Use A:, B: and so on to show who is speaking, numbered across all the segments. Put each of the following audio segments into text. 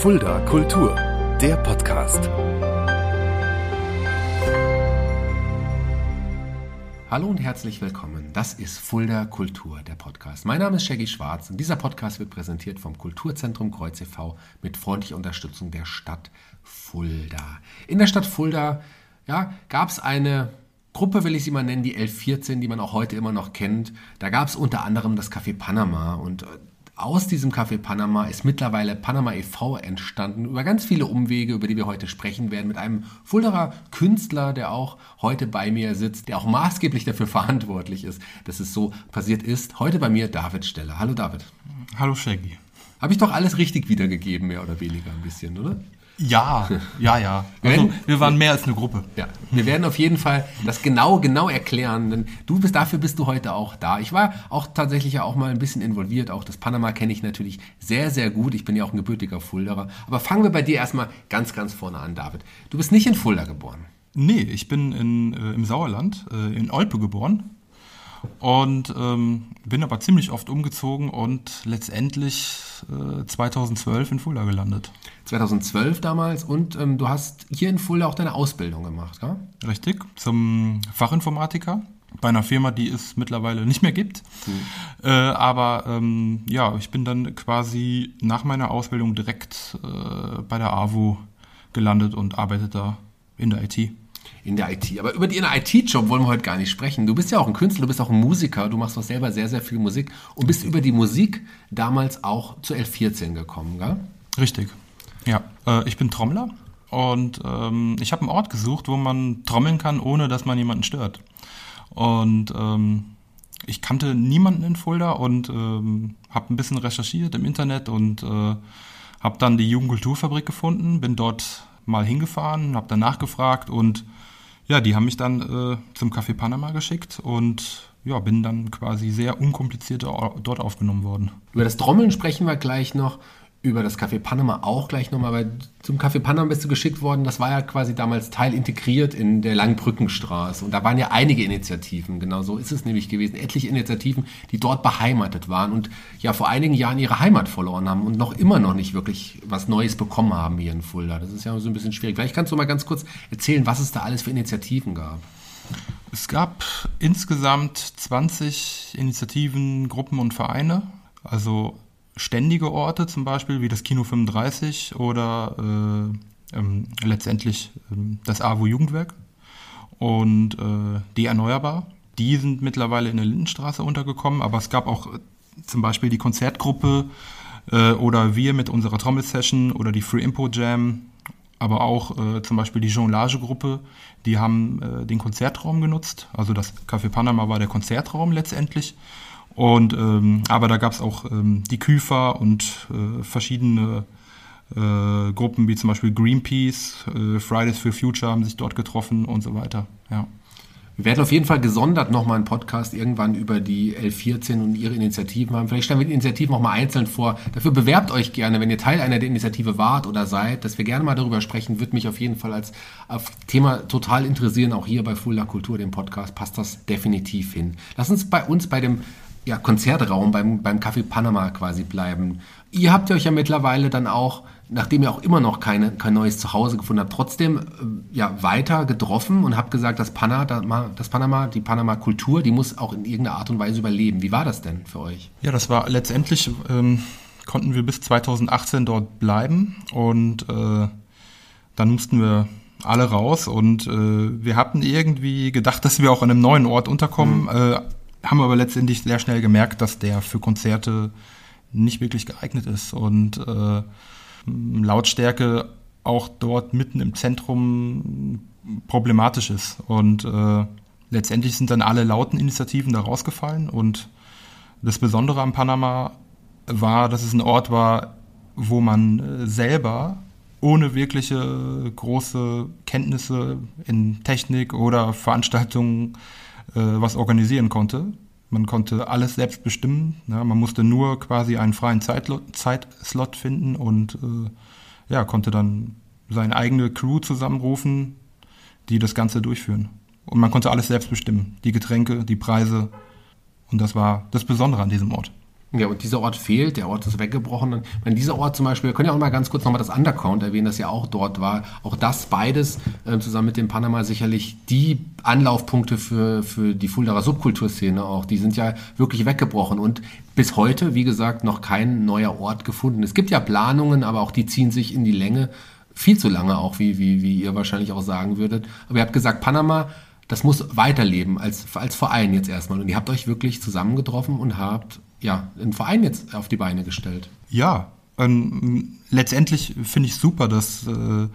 A: Fulda Kultur, der Podcast.
B: Hallo und herzlich willkommen. Das ist Fulda Kultur, der Podcast. Mein Name ist Shaggy Schwarz und dieser Podcast wird präsentiert vom Kulturzentrum Kreuz e.V. mit freundlicher Unterstützung der Stadt Fulda. In der Stadt Fulda ja, gab es eine Gruppe, will ich sie mal nennen, die L14, die man auch heute immer noch kennt. Da gab es unter anderem das Café Panama und äh, aus diesem Café Panama ist mittlerweile Panama e.V. entstanden, über ganz viele Umwege, über die wir heute sprechen werden, mit einem Fulderer Künstler, der auch heute bei mir sitzt, der auch maßgeblich dafür verantwortlich ist, dass es so passiert ist. Heute bei mir David Steller. Hallo David.
C: Hallo Shaggy.
B: Habe ich doch alles richtig wiedergegeben, mehr oder weniger ein bisschen, oder?
C: Ja, ja, ja. Also, wir waren mehr als eine Gruppe.
B: Ja, wir werden auf jeden Fall das genau, genau erklären, denn du bist, dafür bist du heute auch da. Ich war auch tatsächlich ja auch mal ein bisschen involviert. Auch das Panama kenne ich natürlich sehr, sehr gut. Ich bin ja auch ein gebürtiger Fulderer. Aber fangen wir bei dir erstmal ganz, ganz vorne an, David. Du bist nicht in Fulda geboren.
C: Nee, ich bin in, äh, im Sauerland, äh, in Olpe geboren und ähm, bin aber ziemlich oft umgezogen und letztendlich äh, 2012 in Fulda gelandet.
B: 2012 damals und ähm, du hast hier in Fulda auch deine Ausbildung gemacht, ja?
C: Richtig, zum Fachinformatiker bei einer Firma, die es mittlerweile nicht mehr gibt. Mhm. Äh, aber ähm, ja, ich bin dann quasi nach meiner Ausbildung direkt äh, bei der AWO gelandet und arbeite da in der IT
B: in der IT. Aber über den IT-Job wollen wir heute gar nicht sprechen. Du bist ja auch ein Künstler, du bist auch ein Musiker, du machst doch selber sehr, sehr viel Musik und bist über die Musik damals auch zu L14 gekommen, gell?
C: Richtig. Ja, äh, ich bin Trommler und ähm, ich habe einen Ort gesucht, wo man trommeln kann, ohne dass man jemanden stört. Und ähm, ich kannte niemanden in Fulda und ähm, habe ein bisschen recherchiert im Internet und äh, habe dann die Jugendkulturfabrik gefunden, bin dort mal hingefahren, habe dann nachgefragt und ja, die haben mich dann äh, zum Café Panama geschickt und ja, bin dann quasi sehr unkompliziert dort aufgenommen worden.
B: Über das Trommeln sprechen wir gleich noch über das Café Panama auch gleich nochmal, weil zum Café Panama bist du geschickt worden. Das war ja quasi damals Teil integriert in der Langbrückenstraße. Und da waren ja einige Initiativen, genau so ist es nämlich gewesen. Etliche Initiativen, die dort beheimatet waren und ja vor einigen Jahren ihre Heimat verloren haben und noch immer noch nicht wirklich was Neues bekommen haben hier in Fulda. Das ist ja so ein bisschen schwierig. Vielleicht kannst du mal ganz kurz erzählen, was es da alles für Initiativen gab.
C: Es gab insgesamt 20 Initiativen, Gruppen und Vereine. Also ständige Orte zum Beispiel, wie das Kino 35 oder äh, ähm, letztendlich ähm, das AWO Jugendwerk und äh, die Erneuerbar. Die sind mittlerweile in der Lindenstraße untergekommen, aber es gab auch äh, zum Beispiel die Konzertgruppe äh, oder wir mit unserer Trommelsession oder die Free Impo Jam, aber auch äh, zum Beispiel die Jonglage-Gruppe, die haben äh, den Konzertraum genutzt. Also das Café Panama war der Konzertraum letztendlich. Und ähm, aber da gab es auch ähm, die Küfer und äh, verschiedene äh, Gruppen wie zum Beispiel Greenpeace, äh, Fridays for Future haben sich dort getroffen und so weiter. Ja.
B: Wir werden auf jeden Fall gesondert nochmal einen Podcast irgendwann über die L14 und ihre Initiativen haben. Vielleicht stellen wir die Initiativen auch mal einzeln vor. Dafür bewerbt euch gerne, wenn ihr Teil einer der Initiative wart oder seid, dass wir gerne mal darüber sprechen, wird mich auf jeden Fall als Thema total interessieren. Auch hier bei Fulda Kultur, dem Podcast, passt das definitiv hin. Lass uns bei uns bei dem ja, Konzertraum beim, beim Café Panama quasi bleiben. Ihr habt euch ja mittlerweile dann auch, nachdem ihr auch immer noch keine, kein neues Zuhause gefunden habt, trotzdem äh, ja, weiter getroffen und habt gesagt, das, Pana, das Panama, die Panama-Kultur, die muss auch in irgendeiner Art und Weise überleben. Wie war das denn für euch?
C: Ja, das war letztendlich, ähm, konnten wir bis 2018 dort bleiben und äh, dann mussten wir alle raus und äh, wir hatten irgendwie gedacht, dass wir auch an einem neuen Ort unterkommen. Mhm. Äh, haben aber letztendlich sehr schnell gemerkt, dass der für Konzerte nicht wirklich geeignet ist und äh, Lautstärke auch dort mitten im Zentrum problematisch ist. Und äh, letztendlich sind dann alle lauten Initiativen da rausgefallen und das Besondere am Panama war, dass es ein Ort war, wo man äh, selber ohne wirkliche große Kenntnisse in Technik oder Veranstaltungen was organisieren konnte. Man konnte alles selbst bestimmen. Ja, man musste nur quasi einen freien Zeitslot, Zeitslot finden und äh, ja, konnte dann seine eigene Crew zusammenrufen, die das Ganze durchführen. Und man konnte alles selbst bestimmen. Die Getränke, die Preise. Und das war das Besondere an diesem Ort.
B: Ja, und dieser Ort fehlt, der Ort ist weggebrochen. Und wenn dieser Ort zum Beispiel, wir können ja auch mal ganz kurz nochmal das Undercount erwähnen, das ja auch dort war. Auch das beides äh, zusammen mit dem Panama sicherlich die Anlaufpunkte für, für die Fuldaer Subkulturszene auch. Die sind ja wirklich weggebrochen und bis heute, wie gesagt, noch kein neuer Ort gefunden. Es gibt ja Planungen, aber auch die ziehen sich in die Länge. Viel zu lange auch, wie, wie, wie ihr wahrscheinlich auch sagen würdet. Aber ihr habt gesagt, Panama das muss weiterleben als, als Verein jetzt erstmal. Und ihr habt euch wirklich zusammengetroffen und habt ja einen Verein jetzt auf die Beine gestellt.
C: Ja, ähm, letztendlich finde ich super, dass äh,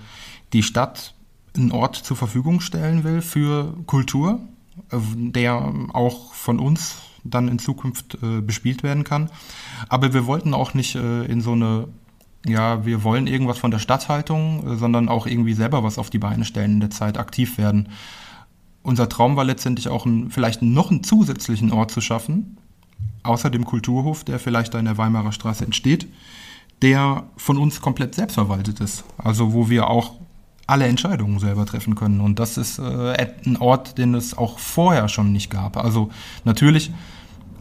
C: die Stadt einen Ort zur Verfügung stellen will für Kultur, äh, der auch von uns dann in Zukunft äh, bespielt werden kann. Aber wir wollten auch nicht äh, in so eine ja, wir wollen irgendwas von der Stadthaltung, äh, sondern auch irgendwie selber was auf die Beine stellen in der Zeit, aktiv werden unser Traum war letztendlich auch ein, vielleicht noch einen zusätzlichen Ort zu schaffen, außer dem Kulturhof, der vielleicht da in der Weimarer Straße entsteht, der von uns komplett selbstverwaltet ist. Also wo wir auch alle Entscheidungen selber treffen können. Und das ist äh, ein Ort, den es auch vorher schon nicht gab. Also natürlich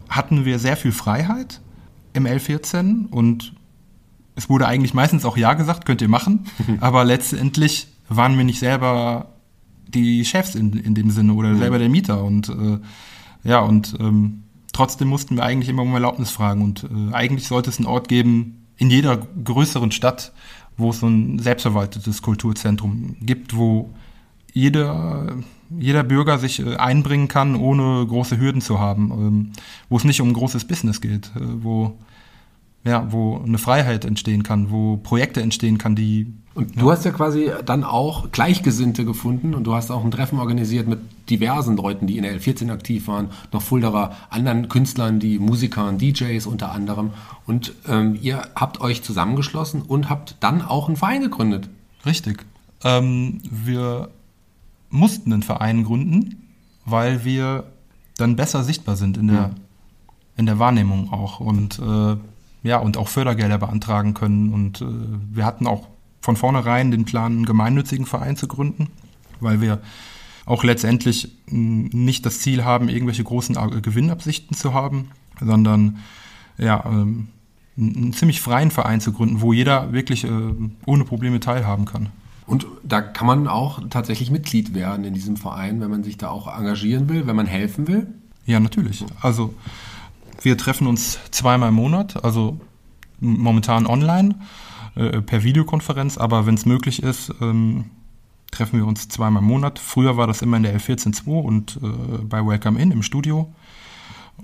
C: hatten wir sehr viel Freiheit im L14 und es wurde eigentlich meistens auch Ja gesagt, könnt ihr machen. Aber letztendlich waren wir nicht selber die Chefs in, in dem Sinne oder mhm. selber der Mieter. Und äh, ja, und ähm, trotzdem mussten wir eigentlich immer um Erlaubnis fragen. Und äh, eigentlich sollte es einen Ort geben in jeder größeren Stadt, wo es so ein selbstverwaltetes Kulturzentrum gibt, wo jeder, jeder Bürger sich äh, einbringen kann, ohne große Hürden zu haben, ähm, wo es nicht um großes Business geht, äh, wo ja, wo eine Freiheit entstehen kann, wo Projekte entstehen kann, die.
B: Und du hast ja quasi dann auch Gleichgesinnte gefunden und du hast auch ein Treffen organisiert mit diversen Leuten, die in der L14 aktiv waren, noch Fulderer anderen Künstlern, die Musikern, DJs unter anderem. Und ähm, ihr habt euch zusammengeschlossen und habt dann auch einen Verein gegründet.
C: Richtig. Ähm, wir mussten einen Verein gründen, weil wir dann besser sichtbar sind in der, mhm. in der Wahrnehmung auch. Und äh, ja, und auch Fördergelder beantragen können. Und äh, wir hatten auch von vornherein den Plan, einen gemeinnützigen Verein zu gründen, weil wir auch letztendlich nicht das Ziel haben, irgendwelche großen Gewinnabsichten zu haben, sondern ja, ähm, einen ziemlich freien Verein zu gründen, wo jeder wirklich äh, ohne Probleme teilhaben kann.
B: Und da kann man auch tatsächlich Mitglied werden in diesem Verein, wenn man sich da auch engagieren will, wenn man helfen will?
C: Ja, natürlich. Also wir treffen uns zweimal im Monat, also momentan online äh, per Videokonferenz, aber wenn es möglich ist, ähm, treffen wir uns zweimal im Monat. Früher war das immer in der L142 und äh, bei Welcome In im Studio.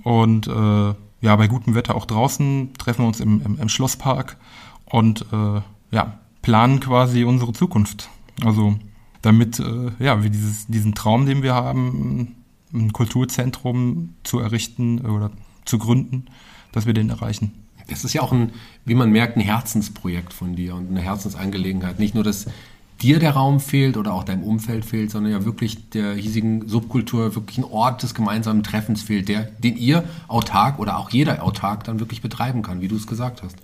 C: Und äh, ja, bei gutem Wetter auch draußen treffen wir uns im, im, im Schlosspark und äh, ja, planen quasi unsere Zukunft. Also damit äh, ja, wir dieses, diesen Traum, den wir haben, ein Kulturzentrum zu errichten oder zu gründen, dass wir den erreichen.
B: Das ist ja auch ein, wie man merkt, ein Herzensprojekt von dir und eine Herzensangelegenheit. Nicht nur, dass dir der Raum fehlt oder auch deinem Umfeld fehlt, sondern ja wirklich der hiesigen Subkultur wirklich ein Ort des gemeinsamen Treffens fehlt, der, den ihr autark oder auch jeder autark dann wirklich betreiben kann, wie du es gesagt hast.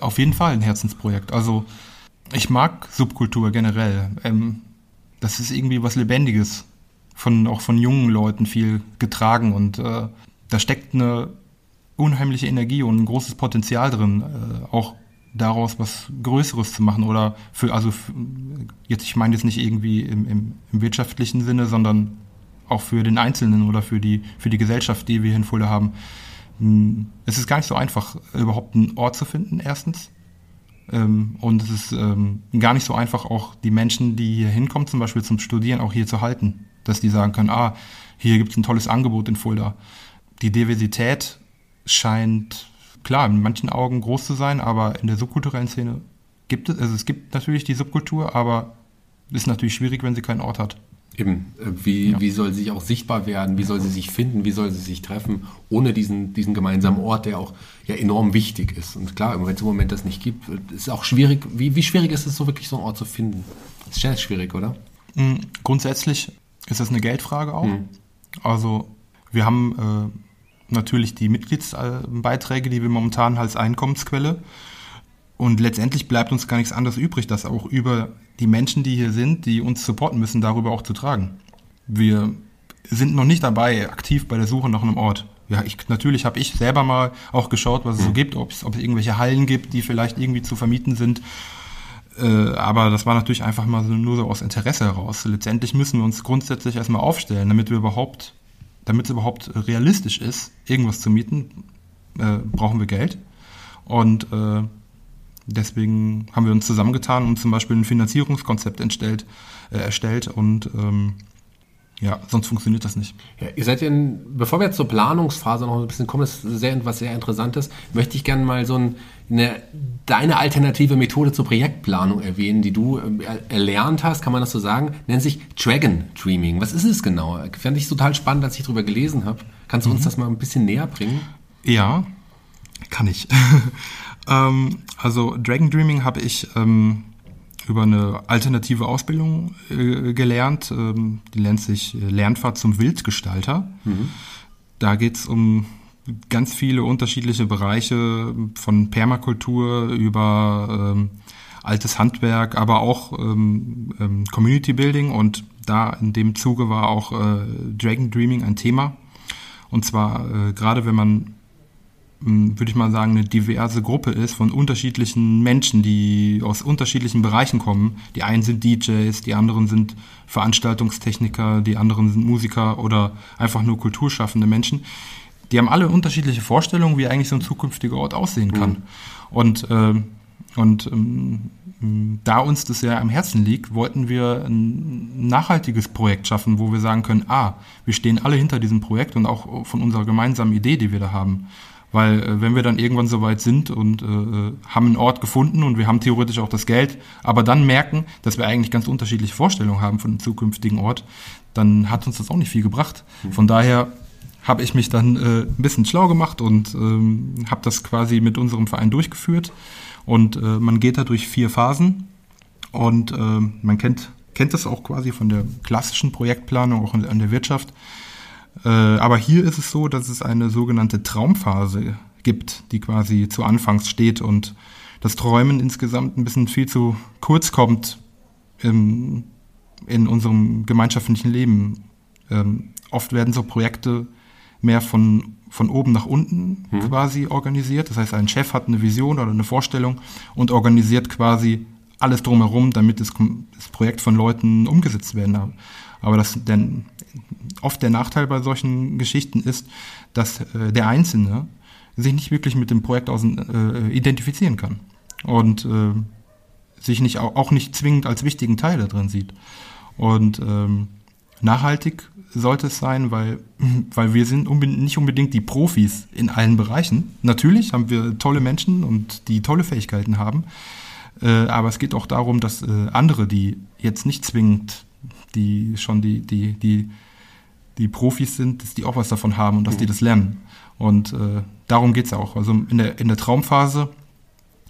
C: Auf jeden Fall ein Herzensprojekt. Also ich mag Subkultur generell. Ähm, das ist irgendwie was Lebendiges, von auch von jungen Leuten viel getragen und äh, da steckt eine unheimliche Energie und ein großes Potenzial drin, äh, auch daraus was Größeres zu machen oder für, also für, jetzt, ich meine jetzt nicht irgendwie im, im, im, wirtschaftlichen Sinne, sondern auch für den Einzelnen oder für die, für die Gesellschaft, die wir hier in Fulda haben. Hm, es ist gar nicht so einfach, überhaupt einen Ort zu finden, erstens. Ähm, und es ist ähm, gar nicht so einfach, auch die Menschen, die hier hinkommen, zum Beispiel zum Studieren, auch hier zu halten. Dass die sagen können, ah, hier gibt es ein tolles Angebot in Fulda die Diversität scheint klar in manchen Augen groß zu sein, aber in der subkulturellen Szene gibt es, also es gibt natürlich die Subkultur, aber ist natürlich schwierig, wenn sie keinen Ort hat.
B: Eben, äh, wie, ja. wie soll sie sich auch sichtbar werden, wie soll sie sich finden, wie soll sie sich treffen, ohne diesen, diesen gemeinsamen Ort, der auch ja enorm wichtig ist. Und klar, wenn es im Moment das nicht gibt, ist es auch schwierig, wie, wie schwierig ist es so wirklich so einen Ort zu finden? Das ist sehr schwierig, oder?
C: Mm, grundsätzlich ist das eine Geldfrage auch. Mhm. Also wir haben äh, natürlich die Mitgliedsbeiträge, die wir momentan als Einkommensquelle. Und letztendlich bleibt uns gar nichts anderes übrig, das auch über die Menschen, die hier sind, die uns supporten müssen, darüber auch zu tragen. Wir sind noch nicht dabei, aktiv bei der Suche nach einem Ort. ja, ich, natürlich habe ich selber mal auch geschaut, was es so gibt, ob es, ob es irgendwelche Hallen gibt, die vielleicht irgendwie zu vermieten sind. Äh, aber das war natürlich einfach mal so, nur so aus Interesse heraus. Letztendlich müssen wir uns grundsätzlich erstmal aufstellen, damit wir überhaupt, damit es überhaupt realistisch ist, irgendwas zu mieten, äh, brauchen wir Geld. Und äh, deswegen haben wir uns zusammengetan und zum Beispiel ein Finanzierungskonzept entstellt, äh, erstellt und ähm, ja, sonst funktioniert das nicht.
B: Ja, ihr seid in, bevor wir jetzt zur Planungsphase noch ein bisschen kommen, das ist sehr, was sehr Interessantes, möchte ich gerne mal so ein, eine, deine alternative Methode zur Projektplanung erwähnen, die du äh, erlernt hast, kann man das so sagen, nennt sich Dragon Dreaming. Was ist es genau? Fand ich total spannend, als ich darüber gelesen habe. Kannst du mhm. uns das mal ein bisschen näher bringen?
C: Ja, kann ich. ähm, also Dragon Dreaming habe ich ähm, über eine alternative Ausbildung äh, gelernt. Ähm, die nennt sich äh, Lernfahrt zum Wildgestalter. Mhm. Da geht's um ganz viele unterschiedliche Bereiche von Permakultur über ähm, altes Handwerk, aber auch ähm, ähm, Community Building und da in dem Zuge war auch äh, Dragon Dreaming ein Thema. Und zwar äh, gerade wenn man würde ich mal sagen, eine diverse Gruppe ist von unterschiedlichen Menschen, die aus unterschiedlichen Bereichen kommen. Die einen sind DJs, die anderen sind Veranstaltungstechniker, die anderen sind Musiker oder einfach nur kulturschaffende Menschen. Die haben alle unterschiedliche Vorstellungen, wie eigentlich so ein zukünftiger Ort aussehen kann. Mhm. Und, äh, und ähm, da uns das ja am Herzen liegt, wollten wir ein nachhaltiges Projekt schaffen, wo wir sagen können, ah, wir stehen alle hinter diesem Projekt und auch von unserer gemeinsamen Idee, die wir da haben. Weil äh, wenn wir dann irgendwann so weit sind und äh, äh, haben einen Ort gefunden und wir haben theoretisch auch das Geld, aber dann merken, dass wir eigentlich ganz unterschiedliche Vorstellungen haben von einem zukünftigen Ort, dann hat uns das auch nicht viel gebracht. Mhm. Von daher habe ich mich dann äh, ein bisschen schlau gemacht und ähm, habe das quasi mit unserem Verein durchgeführt. Und äh, man geht da durch vier Phasen und äh, man kennt, kennt das auch quasi von der klassischen Projektplanung, auch an der Wirtschaft. Äh, aber hier ist es so, dass es eine sogenannte Traumphase gibt, die quasi zu Anfangs steht und das Träumen insgesamt ein bisschen viel zu kurz kommt im, in unserem gemeinschaftlichen Leben. Ähm, oft werden so Projekte mehr von, von oben nach unten hm. quasi organisiert. Das heißt, ein Chef hat eine Vision oder eine Vorstellung und organisiert quasi alles drumherum, damit das, das Projekt von Leuten umgesetzt werden kann. Aber das, denn oft der Nachteil bei solchen Geschichten ist, dass äh, der Einzelne sich nicht wirklich mit dem Projekt aus, äh, identifizieren kann und äh, sich nicht auch nicht zwingend als wichtigen Teil da drin sieht. Und ähm, nachhaltig sollte es sein, weil, weil wir sind unbedingt, nicht unbedingt die Profis in allen Bereichen. Natürlich haben wir tolle Menschen und die tolle Fähigkeiten haben, äh, aber es geht auch darum, dass äh, andere, die jetzt nicht zwingend, die schon die, die, die die Profis sind, dass die auch was davon haben und dass mhm. die das lernen. Und äh, darum geht's auch. Also in der, in der Traumphase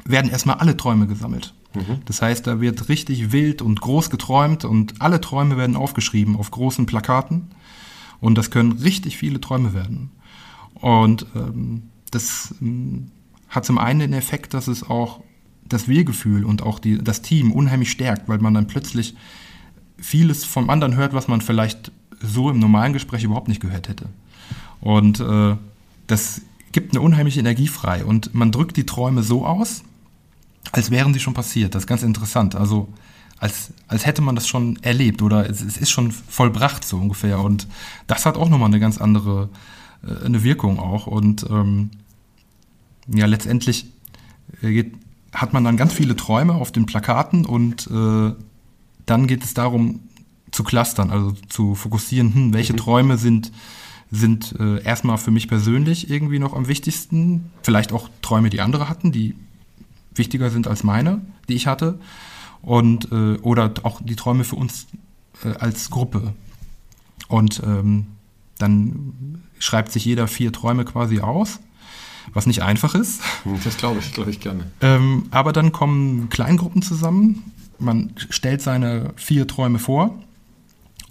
C: werden erstmal alle Träume gesammelt. Mhm. Das heißt, da wird richtig wild und groß geträumt und alle Träume werden aufgeschrieben auf großen Plakaten. Und das können richtig viele Träume werden. Und ähm, das ähm, hat zum einen den Effekt, dass es auch das Wir-Gefühl und auch die, das Team unheimlich stärkt, weil man dann plötzlich vieles vom anderen hört, was man vielleicht so im normalen Gespräch überhaupt nicht gehört hätte. Und äh, das gibt eine unheimliche Energie frei und man drückt die Träume so aus, als wären sie schon passiert. Das ist ganz interessant. Also als, als hätte man das schon erlebt oder es, es ist schon vollbracht so ungefähr. Und das hat auch nochmal eine ganz andere äh, eine Wirkung auch. Und ähm, ja, letztendlich äh, geht, hat man dann ganz viele Träume auf den Plakaten und äh, dann geht es darum, zu clustern, also zu fokussieren, hm, welche mhm. Träume sind, sind äh, erstmal für mich persönlich irgendwie noch am wichtigsten. Vielleicht auch Träume, die andere hatten, die wichtiger sind als meine, die ich hatte. Und äh, oder auch die Träume für uns äh, als Gruppe. Und ähm, dann schreibt sich jeder vier Träume quasi aus, was nicht einfach ist.
B: Das glaube ich, glaube ich gerne.
C: Ähm, aber dann kommen Kleingruppen zusammen. Man stellt seine vier Träume vor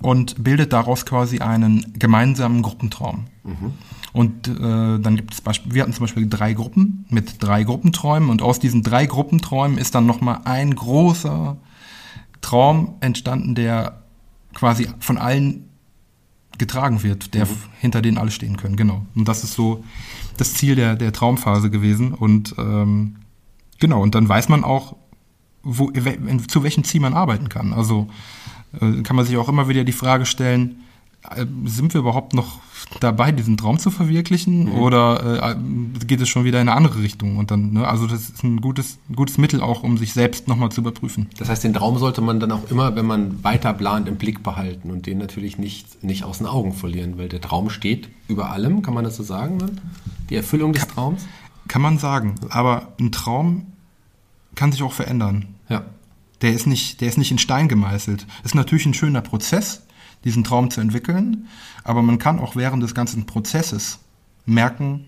C: und bildet daraus quasi einen gemeinsamen Gruppentraum. Mhm. Und äh, dann gibt es Beispiel, wir hatten zum Beispiel drei Gruppen mit drei Gruppenträumen und aus diesen drei Gruppenträumen ist dann nochmal ein großer Traum entstanden, der quasi von allen getragen wird, der mhm. hinter denen alle stehen können, genau. Und das ist so das Ziel der, der Traumphase gewesen. Und ähm, genau, und dann weiß man auch, wo, zu welchem Ziel man arbeiten kann. Also äh, kann man sich auch immer wieder die Frage stellen, äh, sind wir überhaupt noch dabei, diesen Traum zu verwirklichen mhm. oder äh, geht es schon wieder in eine andere Richtung? Und dann, ne, also das ist ein gutes, gutes Mittel auch, um sich selbst nochmal zu überprüfen.
B: Das heißt, den Traum sollte man dann auch immer, wenn man weiter plant, im Blick behalten und den natürlich nicht, nicht aus den Augen verlieren, weil der Traum steht über allem, kann man das so sagen? Dann? Die Erfüllung des Traums?
C: Kann man sagen, aber ein Traum kann sich auch verändern.
B: Ja.
C: Der ist nicht, der ist nicht in Stein gemeißelt. Ist natürlich ein schöner Prozess, diesen Traum zu entwickeln. Aber man kann auch während des ganzen Prozesses merken,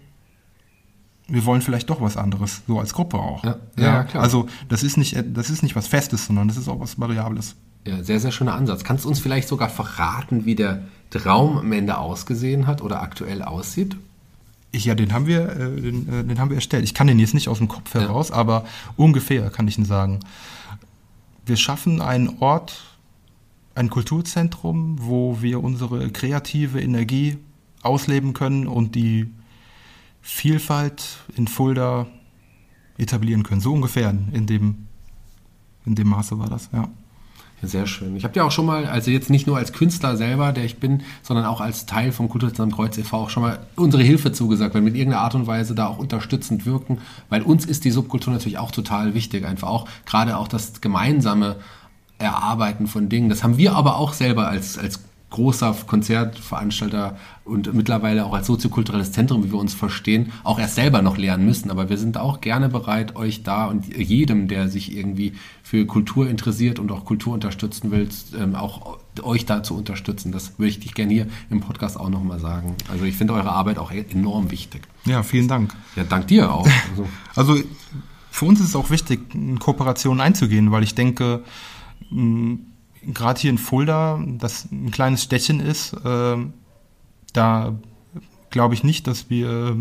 C: wir wollen vielleicht doch was anderes, so als Gruppe auch.
B: Ja, ja, ja klar.
C: Also das ist nicht, das ist nicht was Festes, sondern das ist auch was Variables.
B: Ja, sehr, sehr schöner Ansatz. Kannst du uns vielleicht sogar verraten, wie der Traum am Ende ausgesehen hat oder aktuell aussieht?
C: Ich, ja, den haben wir, äh, den, äh, den, haben wir erstellt. Ich kann den jetzt nicht aus dem Kopf heraus, ja. aber ungefähr kann ich ihn sagen. Wir schaffen einen Ort, ein Kulturzentrum, wo wir unsere kreative Energie ausleben können und die Vielfalt in Fulda etablieren können. So ungefähr in dem, in dem Maße war das, ja.
B: Sehr schön. Ich habe dir auch schon mal, also jetzt nicht nur als Künstler selber, der ich bin, sondern auch als Teil vom Kulturzentrum Kreuz e.V. auch schon mal unsere Hilfe zugesagt, weil wir mit irgendeiner Art und Weise da auch unterstützend wirken, weil uns ist die Subkultur natürlich auch total wichtig, einfach auch gerade auch das gemeinsame Erarbeiten von Dingen. Das haben wir aber auch selber als, als großer Konzertveranstalter und mittlerweile auch als soziokulturelles Zentrum, wie wir uns verstehen, auch erst selber noch lernen müssen. Aber wir sind auch gerne bereit, euch da und jedem, der sich irgendwie für Kultur interessiert und auch Kultur unterstützen will, ähm, auch euch da zu unterstützen. Das würde ich dich gerne hier im Podcast auch nochmal sagen. Also ich finde eure Arbeit auch enorm wichtig.
C: Ja, vielen Dank.
B: Ja, dank dir auch.
C: Also, also für uns ist es auch wichtig, in Kooperationen einzugehen, weil ich denke, gerade hier in Fulda, das ein kleines Städtchen ist, äh, da glaube ich nicht, dass wir äh,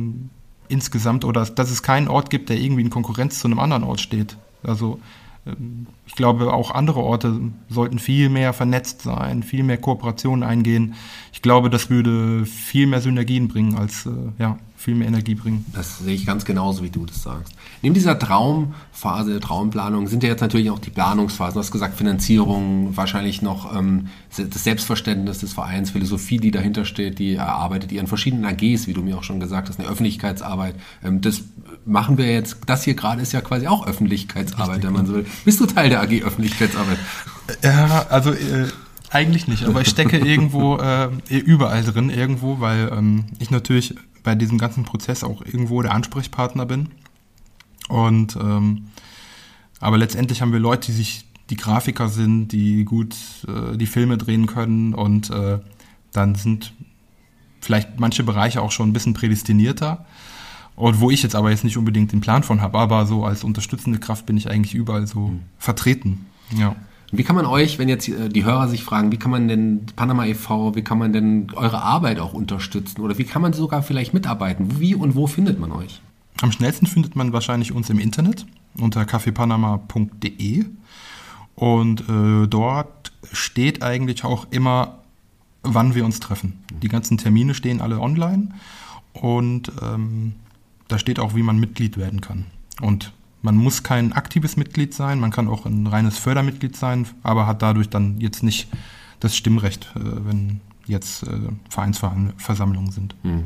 C: insgesamt oder dass es keinen Ort gibt, der irgendwie in Konkurrenz zu einem anderen Ort steht. Also ähm, ich glaube, auch andere Orte sollten viel mehr vernetzt sein, viel mehr Kooperationen eingehen. Ich glaube, das würde viel mehr Synergien bringen als äh, ja, viel mehr Energie bringen.
B: Das sehe ich ganz genauso, wie du das sagst. Neben dieser Traumphase der Traumplanung sind ja jetzt natürlich auch die Planungsphasen. Du hast gesagt, Finanzierung, wahrscheinlich noch ähm, das Selbstverständnis des Vereins, Philosophie, die dahinter steht, die erarbeitet ihr in verschiedenen AGs, wie du mir auch schon gesagt hast, eine Öffentlichkeitsarbeit. Ähm, das machen wir jetzt, das hier gerade ist ja quasi auch Öffentlichkeitsarbeit, Richtig, wenn man so will. Bist du Teil der AG Öffentlichkeitsarbeit?
C: Ja, also äh, eigentlich nicht, aber ich stecke irgendwo äh, überall drin, irgendwo, weil ähm, ich natürlich bei diesem ganzen Prozess auch irgendwo der Ansprechpartner bin. Und ähm, aber letztendlich haben wir Leute, die sich die Grafiker sind, die gut äh, die Filme drehen können und äh, dann sind vielleicht manche Bereiche auch schon ein bisschen prädestinierter. Und wo ich jetzt aber jetzt nicht unbedingt den Plan von habe, aber so als unterstützende Kraft bin ich eigentlich überall so mhm. vertreten. Ja.
B: Wie kann man euch, wenn jetzt äh, die Hörer sich fragen, wie kann man denn Panama e.V., wie kann man denn eure Arbeit auch unterstützen oder wie kann man sogar vielleicht mitarbeiten? Wie und wo findet man euch?
C: Am schnellsten findet man wahrscheinlich uns im Internet unter kaffeepanama.de und äh, dort steht eigentlich auch immer, wann wir uns treffen. Die ganzen Termine stehen alle online und ähm, da steht auch, wie man Mitglied werden kann. Und man muss kein aktives Mitglied sein, man kann auch ein reines Fördermitglied sein, aber hat dadurch dann jetzt nicht das Stimmrecht, äh, wenn jetzt äh, Vereinsversammlungen sind. Hm.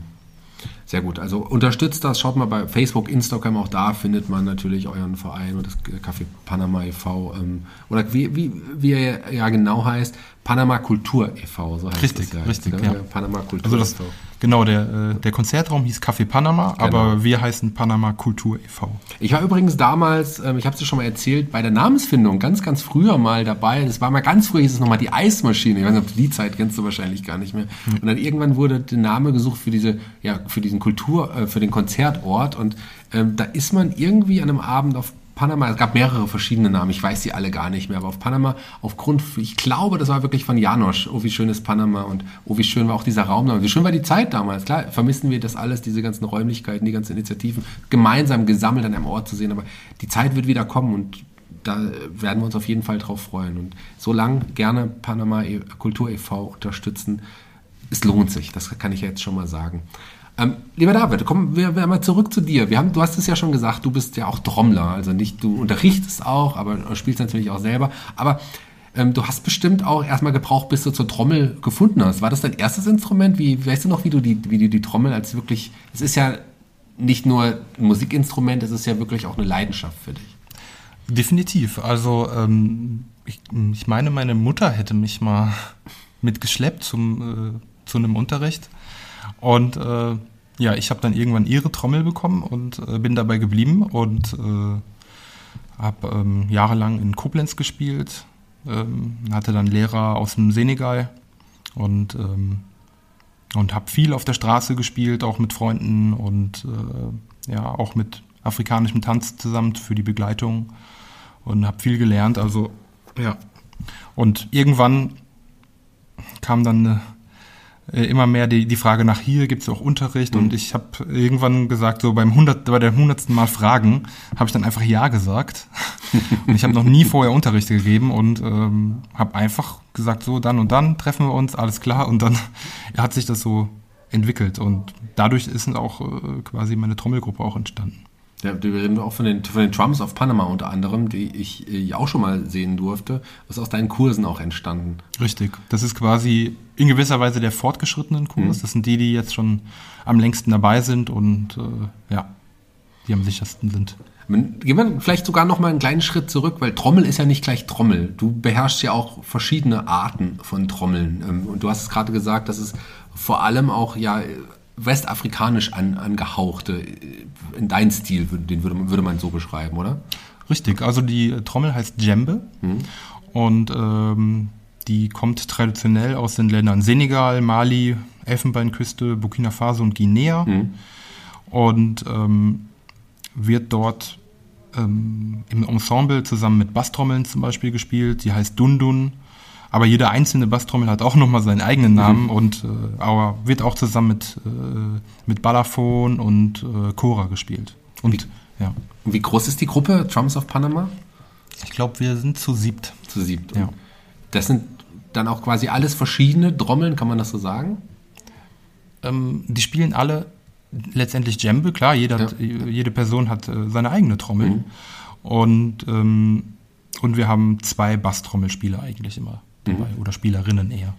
B: Sehr gut. Also unterstützt das. Schaut mal bei Facebook, Instagram, auch da findet man natürlich euren Verein und das Café Panama e.V. Ähm, oder wie, wie, wie er ja genau heißt, Panama Kultur e.V.
C: So heißt richtig,
B: das
C: ja. Richtig, ja.
B: Panama Kultur
C: also das, e.V. Genau, der, äh, der Konzertraum hieß Café Panama, genau. aber wir heißen Panama Kultur e.V.
B: Ich war übrigens damals, ähm, ich habe es dir schon mal erzählt, bei der Namensfindung ganz, ganz früher mal dabei. Das war mal ganz früh, hieß es nochmal die Eismaschine. Ich weiß nicht, ob du die Zeit kennst du wahrscheinlich gar nicht mehr. Mhm. Und dann irgendwann wurde der Name gesucht für diese, ja, für diesen Kultur, äh, für den Konzertort. Und ähm, da ist man irgendwie an einem Abend auf Panama, es gab mehrere verschiedene Namen, ich weiß sie alle gar nicht mehr, aber auf Panama, aufgrund, ich glaube, das war wirklich von Janosch, oh wie schön ist Panama und oh wie schön war auch dieser Raum damals, wie schön war die Zeit damals, klar, vermissen wir das alles, diese ganzen Räumlichkeiten, die ganzen Initiativen, gemeinsam gesammelt an einem Ort zu sehen, aber die Zeit wird wieder kommen und da werden wir uns auf jeden Fall drauf freuen und so lang gerne Panama Kultur e.V. unterstützen, es lohnt sich, das kann ich jetzt schon mal sagen. Ähm, lieber David, kommen wir, wir mal zurück zu dir. Wir haben, du hast es ja schon gesagt, du bist ja auch Trommler, also nicht, du unterrichtest auch, aber spielst natürlich auch selber. Aber ähm, du hast bestimmt auch erstmal gebraucht, bis du zur Trommel gefunden hast. War das dein erstes Instrument? Wie weißt du noch, wie du die, wie du die Trommel als wirklich, es ist ja nicht nur ein Musikinstrument, es ist ja wirklich auch eine Leidenschaft für dich.
C: Definitiv. Also ähm, ich, ich meine, meine Mutter hätte mich mal mitgeschleppt zum, äh, zu einem Unterricht. Und äh, ja, ich habe dann irgendwann ihre Trommel bekommen und äh, bin dabei geblieben und äh, habe ähm, jahrelang in Koblenz gespielt, ähm, hatte dann Lehrer aus dem Senegal und, ähm, und habe viel auf der Straße gespielt, auch mit Freunden und äh, ja, auch mit afrikanischem Tanz zusammen für die Begleitung und habe viel gelernt. Also ja. Und irgendwann kam dann eine immer mehr die, die Frage nach hier, gibt es auch Unterricht? Mhm. Und ich habe irgendwann gesagt, so beim 100, bei der hundertsten Mal Fragen, habe ich dann einfach Ja gesagt. und ich habe noch nie vorher Unterricht gegeben und ähm, habe einfach gesagt, so dann und dann treffen wir uns, alles klar. Und dann hat sich das so entwickelt. Und dadurch ist auch äh, quasi meine Trommelgruppe auch entstanden.
B: Ja, wir reden auch von den, von den Drums of Panama unter anderem, die ich äh, auch schon mal sehen durfte. Das ist aus deinen Kursen auch entstanden.
C: Richtig. Das ist quasi in gewisser Weise der fortgeschrittenen Kurs. Mhm. Das sind die, die jetzt schon am längsten dabei sind und äh, ja, die am sichersten sind.
B: Gehen wir vielleicht sogar noch mal einen kleinen Schritt zurück, weil Trommel ist ja nicht gleich Trommel. Du beherrschst ja auch verschiedene Arten von Trommeln. Ähm, und du hast es gerade gesagt, dass es vor allem auch ja westafrikanisch an, angehauchte, äh, in dein Stil, den würde, würde man so beschreiben, oder?
C: Richtig, also die Trommel heißt Djembe mhm. und ähm, die kommt traditionell aus den Ländern Senegal, Mali, Elfenbeinküste, Burkina Faso und Guinea mhm. und ähm, wird dort ähm, im Ensemble zusammen mit Basstrommeln zum Beispiel gespielt. Die heißt Dundun aber jede einzelne Basstrommel hat auch nochmal seinen eigenen mhm. Namen mhm. und äh, aber wird auch zusammen mit, äh, mit Balafon und äh, Cora gespielt. Und,
B: wie, ja. und wie groß ist die Gruppe Drums of Panama?
C: Ich glaube, wir sind zu siebt.
B: Zu siebt. Ja. Das sind dann auch quasi alles verschiedene Trommeln, kann man das so sagen?
C: Ähm, die spielen alle letztendlich Djembe, klar, jeder, ja. jede Person hat äh, seine eigene Trommel. Mhm. Und, ähm, und wir haben zwei Basstrommelspieler eigentlich immer dabei mhm. oder Spielerinnen eher.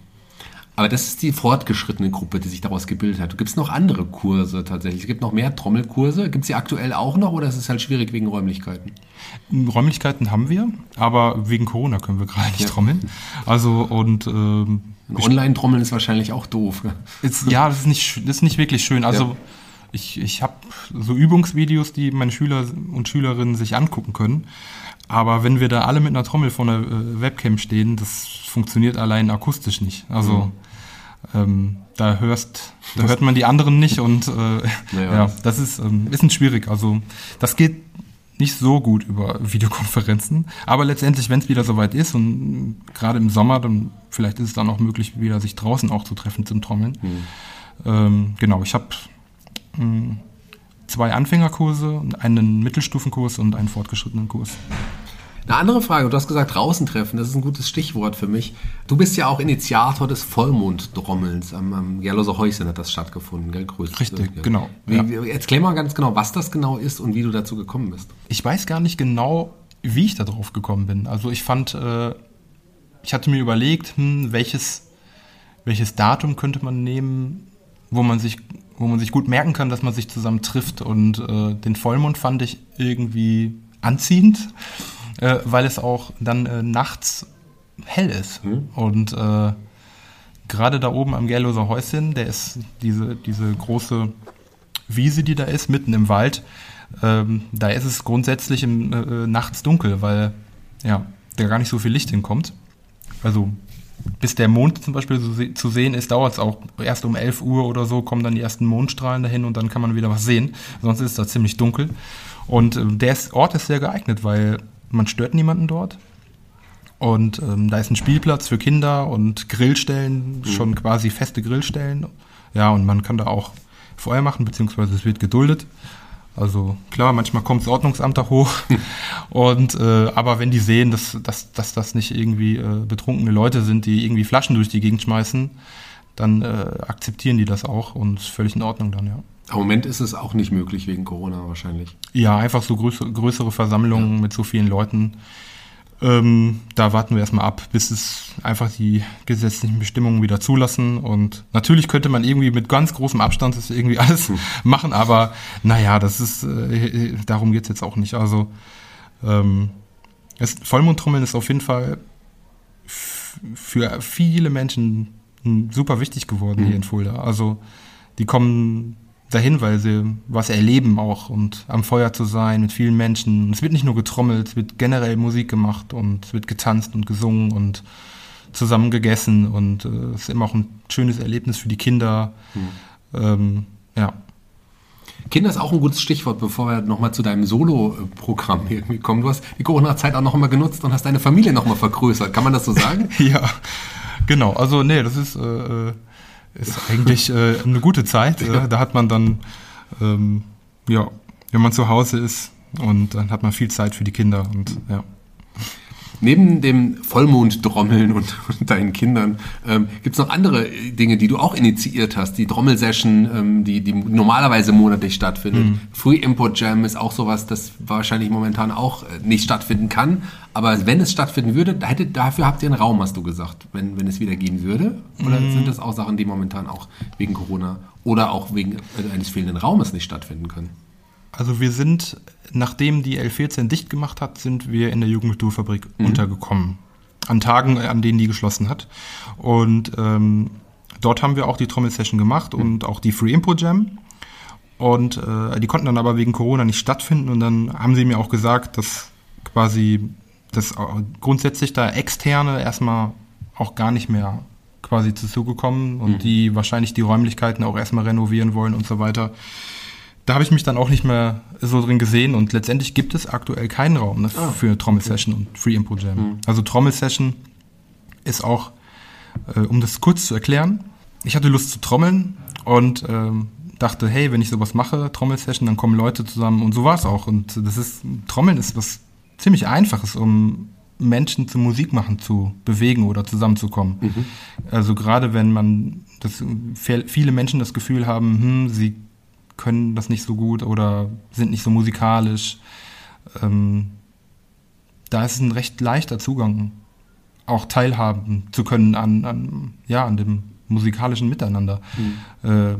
B: Aber das ist die fortgeschrittene Gruppe, die sich daraus gebildet hat. Gibt es noch andere Kurse tatsächlich? Es gibt noch mehr Trommelkurse. Gibt es sie aktuell auch noch oder ist es halt schwierig wegen Räumlichkeiten?
C: Räumlichkeiten haben wir, aber wegen Corona können wir gerade nicht ja. trommeln. Also und ähm,
B: Online-Trommeln ist wahrscheinlich auch doof.
C: Ist, ja, das ist nicht, das ist nicht wirklich schön. Also ja. ich, ich habe so Übungsvideos, die meine Schüler und Schülerinnen sich angucken können. Aber wenn wir da alle mit einer Trommel vor einer äh, Webcam stehen, das funktioniert allein akustisch nicht. Also mhm. ähm, da hörst, da hört man die anderen nicht und äh, naja. ja, das ist ähm, ein bisschen schwierig. Also das geht nicht so gut über Videokonferenzen. Aber letztendlich, wenn es wieder soweit ist und gerade im Sommer, dann vielleicht ist es dann auch möglich, wieder sich draußen auch zu treffen zum Trommeln. Mhm. Ähm, genau, ich habe hm, zwei Anfängerkurse, einen Mittelstufenkurs und einen fortgeschrittenen Kurs.
B: Eine andere Frage, du hast gesagt Draußentreffen, das ist ein gutes Stichwort für mich. Du bist ja auch Initiator des Vollmonddrommelns. Am, am Gerloser Häuschen hat das stattgefunden, gell?
C: Grüß, Richtig, ja. genau.
B: Wie, ja. Erklär mal ganz genau, was das genau ist und wie du dazu gekommen bist.
C: Ich weiß gar nicht genau, wie ich da drauf gekommen bin. Also ich fand, äh, ich hatte mir überlegt, hm, welches, welches Datum könnte man nehmen, wo man sich wo man sich gut merken kann, dass man sich zusammen trifft. Und äh, den Vollmond fand ich irgendwie anziehend, äh, weil es auch dann äh, nachts hell ist. Mhm. Und äh, gerade da oben am Gerloser Häuschen, der ist diese, diese große Wiese, die da ist, mitten im Wald, ähm, da ist es grundsätzlich im, äh, nachts dunkel, weil ja, da gar nicht so viel Licht hinkommt. Also bis der Mond zum Beispiel so zu sehen ist, dauert es auch erst um 11 Uhr oder so, kommen dann die ersten Mondstrahlen dahin und dann kann man wieder was sehen. Sonst ist es da ziemlich dunkel. Und äh, der Ort ist sehr geeignet, weil man stört niemanden dort. Und ähm, da ist ein Spielplatz für Kinder und Grillstellen, mhm. schon quasi feste Grillstellen. Ja, und man kann da auch Feuer machen, beziehungsweise es wird geduldet. Also klar, manchmal kommt das Ordnungsamt da hoch. und äh, aber wenn die sehen, dass, dass, dass das nicht irgendwie äh, betrunkene Leute sind, die irgendwie Flaschen durch die Gegend schmeißen, dann äh, akzeptieren die das auch und ist völlig in Ordnung dann, ja.
B: Im Moment ist es auch nicht möglich wegen Corona wahrscheinlich.
C: Ja, einfach so größere, Versammlungen ja. mit so vielen Leuten. Ähm, da warten wir erstmal ab, bis es einfach die gesetzlichen Bestimmungen wieder zulassen. Und natürlich könnte man irgendwie mit ganz großem Abstand das irgendwie alles hm. machen, aber naja, das ist, äh, darum geht's jetzt auch nicht. Also ähm, es, Vollmondtrommeln ist auf jeden Fall für viele Menschen super wichtig geworden mhm. hier in Fulda. Also die kommen dahin, weil sie was erleben auch und am Feuer zu sein mit vielen Menschen. Es wird nicht nur getrommelt, es wird generell Musik gemacht und es wird getanzt und gesungen und zusammen gegessen und äh, es ist immer auch ein schönes Erlebnis für die Kinder. Mhm. Ähm, ja.
B: Kinder ist auch ein gutes Stichwort, bevor wir nochmal zu deinem Solo-Programm irgendwie kommen. Du hast die Corona-Zeit auch nochmal genutzt und hast deine Familie nochmal vergrößert. Kann man das so sagen?
C: ja, genau. Also nee, das ist, äh, ist eigentlich äh, eine gute Zeit. Ja. Äh, da hat man dann, ähm, ja, wenn man zu Hause ist und dann hat man viel Zeit für die Kinder und ja.
B: Neben dem Vollmonddrommeln und, und deinen Kindern ähm, gibt es noch andere Dinge, die du auch initiiert hast. Die Trommelsession, ähm, die, die normalerweise monatlich stattfindet. Mhm. Free Import Jam ist auch sowas, das wahrscheinlich momentan auch äh, nicht stattfinden kann. Aber wenn es stattfinden würde, hätte, dafür habt ihr einen Raum, hast du gesagt, wenn, wenn es wieder gehen würde? Oder mhm. sind das auch Sachen, die momentan auch wegen Corona oder auch wegen äh, eines fehlenden Raumes nicht stattfinden können?
C: Also wir sind, nachdem die L14 dicht gemacht hat, sind wir in der Jugendkulturfabrik mhm. untergekommen. An Tagen, an denen die geschlossen hat. Und ähm, dort haben wir auch die Trommelsession gemacht mhm. und auch die Free Impo Jam. Und äh, die konnten dann aber wegen Corona nicht stattfinden. Und dann haben sie mir auch gesagt, dass quasi dass grundsätzlich da Externe erstmal auch gar nicht mehr quasi zu Zuge kommen und mhm. die wahrscheinlich die Räumlichkeiten auch erstmal renovieren wollen und so weiter da habe ich mich dann auch nicht mehr so drin gesehen und letztendlich gibt es aktuell keinen Raum ne, ah, für Trommel-Session okay. und Free Impro Jam. Mhm. Also Trommel-Session ist auch, äh, um das kurz zu erklären, ich hatte Lust zu trommeln und ähm, dachte, hey, wenn ich sowas mache, Trommel-Session, dann kommen Leute zusammen und so war es auch. Und das ist, Trommeln ist was ziemlich Einfaches, um Menschen zum Musik machen zu bewegen oder zusammenzukommen. Mhm. Also gerade wenn man, das, viele Menschen das Gefühl haben, hm, sie können das nicht so gut oder sind nicht so musikalisch. Ähm, da ist es ein recht leichter Zugang, auch teilhaben zu können an, an ja, an dem musikalischen Miteinander. Mhm. Äh,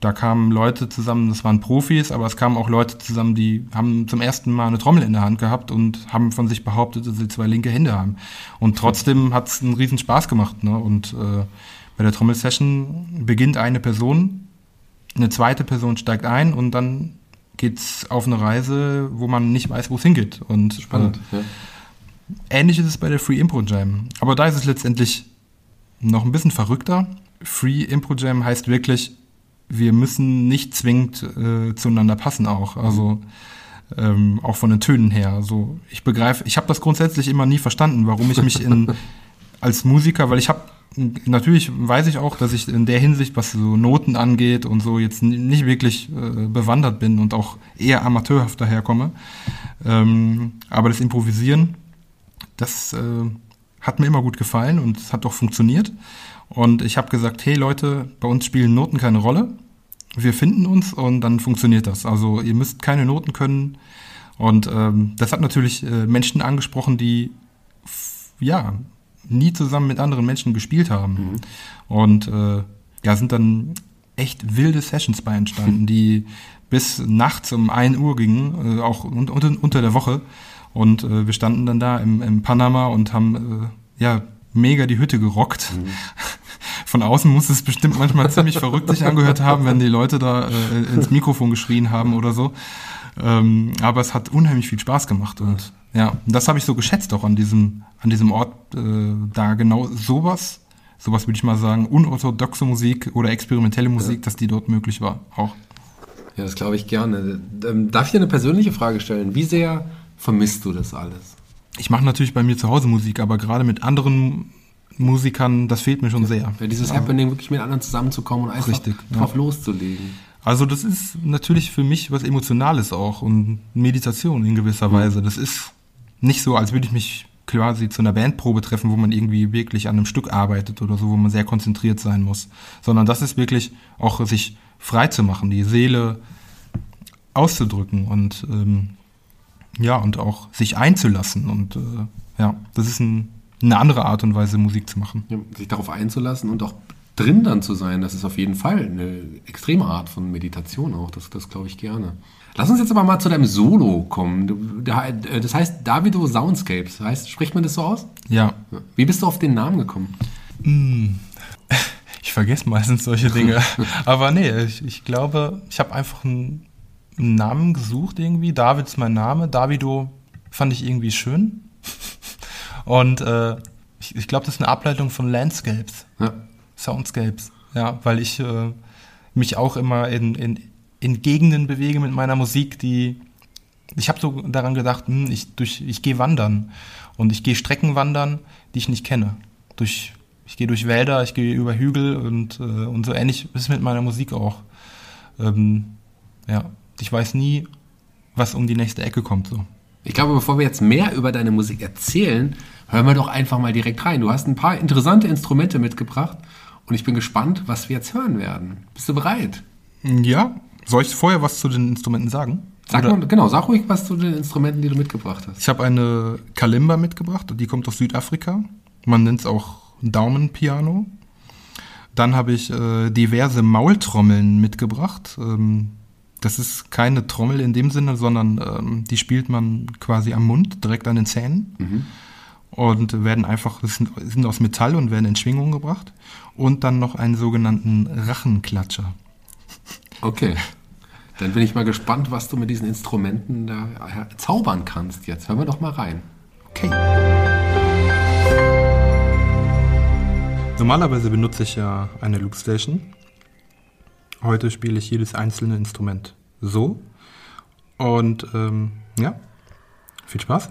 C: da kamen Leute zusammen, das waren Profis, aber es kamen auch Leute zusammen, die haben zum ersten Mal eine Trommel in der Hand gehabt und haben von sich behauptet, dass sie zwei linke Hände haben. Und trotzdem hat es einen riesen Spaß gemacht. Ne? Und äh, bei der Trommelsession beginnt eine Person eine zweite Person steigt ein und dann geht's auf eine Reise, wo man nicht weiß, wo es hingeht. Und
B: Spannend,
C: äh, ja. ähnlich ist es bei der Free Impro Jam. Aber da ist es letztendlich noch ein bisschen verrückter. Free Impro Jam heißt wirklich, wir müssen nicht zwingend äh, zueinander passen auch. Also ähm, auch von den Tönen her. Also ich begreife, ich habe das grundsätzlich immer nie verstanden, warum ich mich in als Musiker, weil ich habe natürlich weiß ich auch, dass ich in der Hinsicht, was so Noten angeht und so jetzt nicht wirklich äh, bewandert bin und auch eher amateurhaft daherkomme. Ähm, aber das Improvisieren, das äh, hat mir immer gut gefallen und es hat auch funktioniert. Und ich habe gesagt, hey Leute, bei uns spielen Noten keine Rolle. Wir finden uns und dann funktioniert das. Also ihr müsst keine Noten können. Und ähm, das hat natürlich äh, Menschen angesprochen, die ja nie zusammen mit anderen Menschen gespielt haben. Mhm. Und äh, ja, sind dann echt wilde Sessions bei entstanden, die bis nachts um 1 Uhr gingen, äh, auch un unter, der Woche. Und äh, wir standen dann da im, im Panama und haben äh, ja mega die Hütte gerockt. Mhm. Von außen muss es bestimmt manchmal ziemlich verrückt sich angehört haben, wenn die Leute da äh, ins Mikrofon geschrien haben oder so. Ähm, aber es hat unheimlich viel Spaß gemacht und ja, das habe ich so geschätzt auch an diesem, an diesem Ort, äh, da genau sowas, sowas würde ich mal sagen, unorthodoxe Musik oder experimentelle Musik, ja. dass die dort möglich war, auch.
B: Ja, das glaube ich gerne. Ähm, darf ich dir eine persönliche Frage stellen? Wie sehr vermisst du das alles?
C: Ich mache natürlich bei mir zu Hause Musik, aber gerade mit anderen Musikern, das fehlt mir schon sehr.
B: Ja, dieses Happening, wirklich mit anderen zusammenzukommen und einfach Richtig, drauf ja. loszulegen.
C: Also das ist natürlich für mich was Emotionales auch und Meditation in gewisser mhm. Weise. Das ist nicht so, als würde ich mich quasi zu einer Bandprobe treffen, wo man irgendwie wirklich an einem Stück arbeitet oder so, wo man sehr konzentriert sein muss, sondern das ist wirklich auch sich frei zu machen, die Seele auszudrücken und ähm, ja und auch sich einzulassen und äh, ja, das ist ein, eine andere Art und Weise Musik zu machen.
B: Ja, sich darauf einzulassen und auch drin dann zu sein, das ist auf jeden Fall eine extreme Art von Meditation auch, das, das glaube ich gerne. Lass uns jetzt aber mal zu deinem Solo kommen. Du, das heißt Davido Soundscapes. Heißt, spricht man das so aus?
C: Ja.
B: Wie bist du auf den Namen gekommen?
C: Ich vergesse meistens solche Dinge. Aber nee, ich, ich glaube, ich habe einfach einen, einen Namen gesucht irgendwie. David ist mein Name. Davido fand ich irgendwie schön. Und äh, ich, ich glaube, das ist eine Ableitung von Landscapes.
B: Ja.
C: Soundscapes. Ja, weil ich äh, mich auch immer in, in, in Gegenden bewege mit meiner Musik, die ich habe so daran gedacht, hm, ich, durch, ich gehe wandern und ich gehe Strecken wandern, die ich nicht kenne. Durch, ich gehe durch Wälder, ich gehe über Hügel und, äh, und so ähnlich ist mit meiner Musik auch. Ähm, ja, ich weiß nie, was um die nächste Ecke kommt. So.
B: Ich glaube, bevor wir jetzt mehr über deine Musik erzählen, hören wir doch einfach mal direkt rein. Du hast ein paar interessante Instrumente mitgebracht und ich bin gespannt, was wir jetzt hören werden. Bist du bereit?
C: Ja, soll ich vorher was zu den Instrumenten sagen?
B: Sag mal, genau, sag ruhig was zu den Instrumenten, die du mitgebracht hast.
C: Ich habe eine Kalimba mitgebracht, die kommt aus Südafrika. Man nennt es auch Daumenpiano. Dann habe ich äh, diverse Maultrommeln mitgebracht. Ähm, das ist keine Trommel in dem Sinne, sondern ähm, die spielt man quasi am Mund, direkt an den Zähnen.
B: Mhm.
C: Und werden einfach, sind, aus Metall und werden in Schwingung gebracht. Und dann noch einen sogenannten Rachenklatscher.
B: Okay. Dann bin ich mal gespannt, was du mit diesen Instrumenten da zaubern kannst jetzt. Hören wir doch mal rein.
C: Okay. Normalerweise benutze ich ja eine Loopstation. Heute spiele ich jedes einzelne Instrument so. Und ähm, ja, viel Spaß.